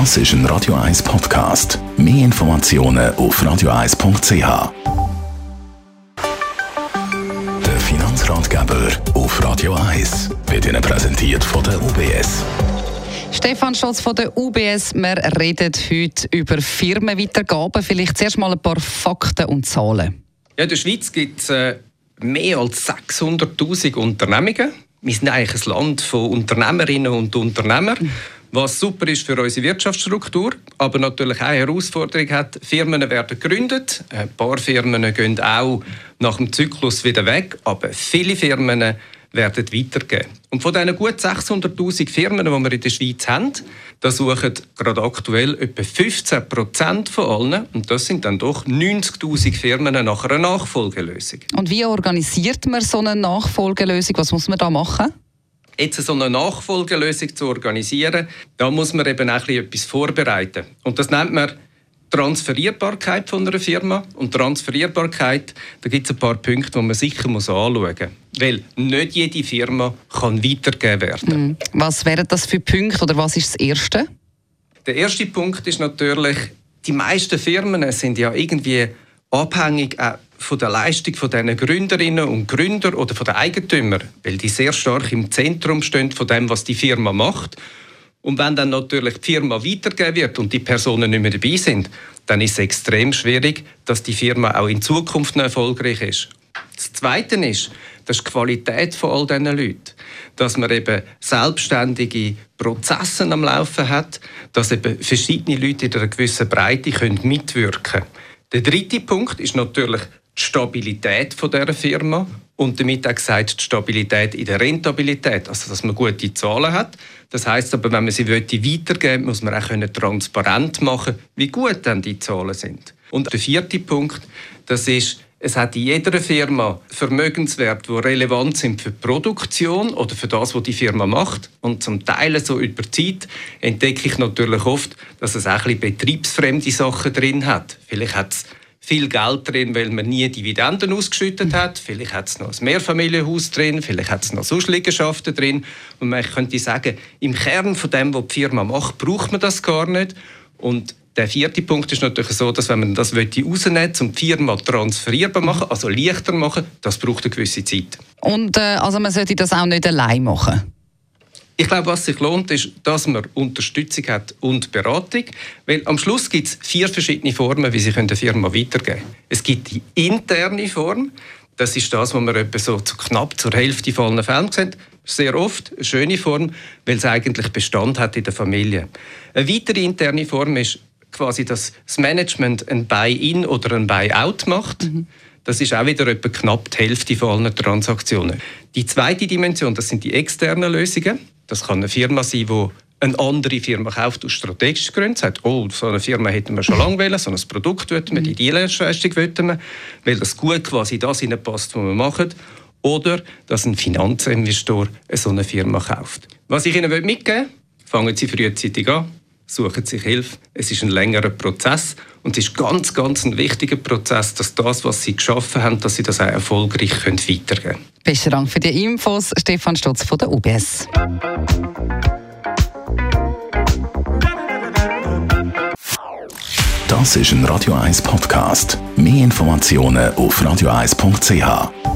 Das ist ein Radio 1 Podcast. Mehr Informationen auf radio1.ch. Der Finanzratgeber auf Radio 1 wird Ihnen präsentiert von der UBS. Stefan Scholz von der UBS. Wir reden heute über Firmenweitergaben. Vielleicht zuerst mal ein paar Fakten und Zahlen. Ja, in der Schweiz gibt es äh, mehr als 600.000 Unternehmungen. Wir sind eigentlich ein Land von Unternehmerinnen und Unternehmern was super ist für unsere Wirtschaftsstruktur, aber natürlich auch eine Herausforderung hat. Firmen werden gegründet, ein paar Firmen gehen auch nach dem Zyklus wieder weg, aber viele Firmen werden weitergehen. Und von diesen gut 600'000 Firmen, die wir in der Schweiz haben, da suchen gerade aktuell etwa 15 Prozent von allen, und das sind dann doch 90'000 Firmen, nach einer Nachfolgelösung. Und wie organisiert man so eine Nachfolgelösung? Was muss man da machen? Jetzt so eine Nachfolgelösung zu organisieren, da muss man eben auch etwas vorbereiten. Und das nennt man Transferierbarkeit von einer Firma. Und Transferierbarkeit, da gibt es ein paar Punkte, die man sicher muss anschauen muss. Weil nicht jede Firma kann weitergegeben werden. Mhm. Was wären das für Punkte oder was ist das Erste? Der erste Punkt ist natürlich, die meisten Firmen sind ja irgendwie abhängig auch von der Leistung von diesen Gründerinnen und Gründer oder von den Eigentümern, weil die sehr stark im Zentrum stehen von dem, was die Firma macht. Und wenn dann natürlich die Firma weitergegeben wird und die Personen nicht mehr dabei sind, dann ist es extrem schwierig, dass die Firma auch in Zukunft noch erfolgreich ist. Das Zweite ist, das die Qualität von all diesen Leuten. Dass man eben selbstständige Prozesse am Laufen hat, dass eben verschiedene Leute in einer gewissen Breite mitwirken können. Der dritte Punkt ist natürlich die Stabilität von der Firma und damit auch gesagt die Stabilität in der Rentabilität, also dass man gute Zahlen hat. Das heißt aber, wenn man sie weitergeben muss man auch transparent machen, wie gut dann die Zahlen sind. Und der vierte Punkt, das ist es hat in jeder Firma Vermögenswerte, die relevant sind für die Produktion oder für das, was die Firma macht. Und zum Teil so über Zeit entdecke ich natürlich oft, dass es auch ein bisschen betriebsfremde Sachen drin hat. Vielleicht hat es viel Geld drin, weil man nie Dividenden ausgeschüttet hat. Vielleicht hat es noch ein Mehrfamilienhaus drin, vielleicht hat es noch sonst Liegenschaften drin. Und man könnte sagen, im Kern von dem, was die Firma macht, braucht man das gar nicht. Und der vierte Punkt ist natürlich so, dass wenn man das rausnehmen will, um die Firma transferierbar machen, also leichter machen, das braucht eine gewisse Zeit. Und äh, also man sollte das auch nicht allein machen? Ich glaube, was sich lohnt, ist, dass man Unterstützung hat und Beratung. Weil am Schluss gibt es vier verschiedene Formen, wie Sie eine Firma weitergeben können. Es gibt die interne Form. Das ist das, was wir etwa so zu knapp zur Hälfte von allen Fällen sehen. Sehr oft eine schöne Form, weil es eigentlich Bestand hat in der Familie. Eine weitere interne Form ist quasi, dass das Management ein Buy-in oder ein Buy-out macht. Mhm. Das ist auch wieder etwa knapp die Hälfte von allen Transaktionen. Die zweite Dimension, das sind die externen Lösungen. Das kann eine Firma sein, die eine andere Firma kauft aus strategischen Gründen, sagt, oh, so eine Firma hätten wir schon lange wollen, so ein Produkt wollten wir, die Dienstleistung wollten wir, weil das gut quasi das passt, was wir machen. Oder dass ein Finanzinvestor so eine Firma kauft. Was ich Ihnen mitgeben will, fangen Sie frühzeitig an, suchen sich Hilfe. Es ist ein längerer Prozess und es ist ganz, ganz ein wichtiger Prozess, dass das, was Sie geschaffen haben, dass Sie das auch erfolgreich können weitergeben können. Besten Dank für die Infos, Stefan Stutz von der UBS. Das ist ein Radio 1 Podcast. Mehr Informationen auf radio1.ch.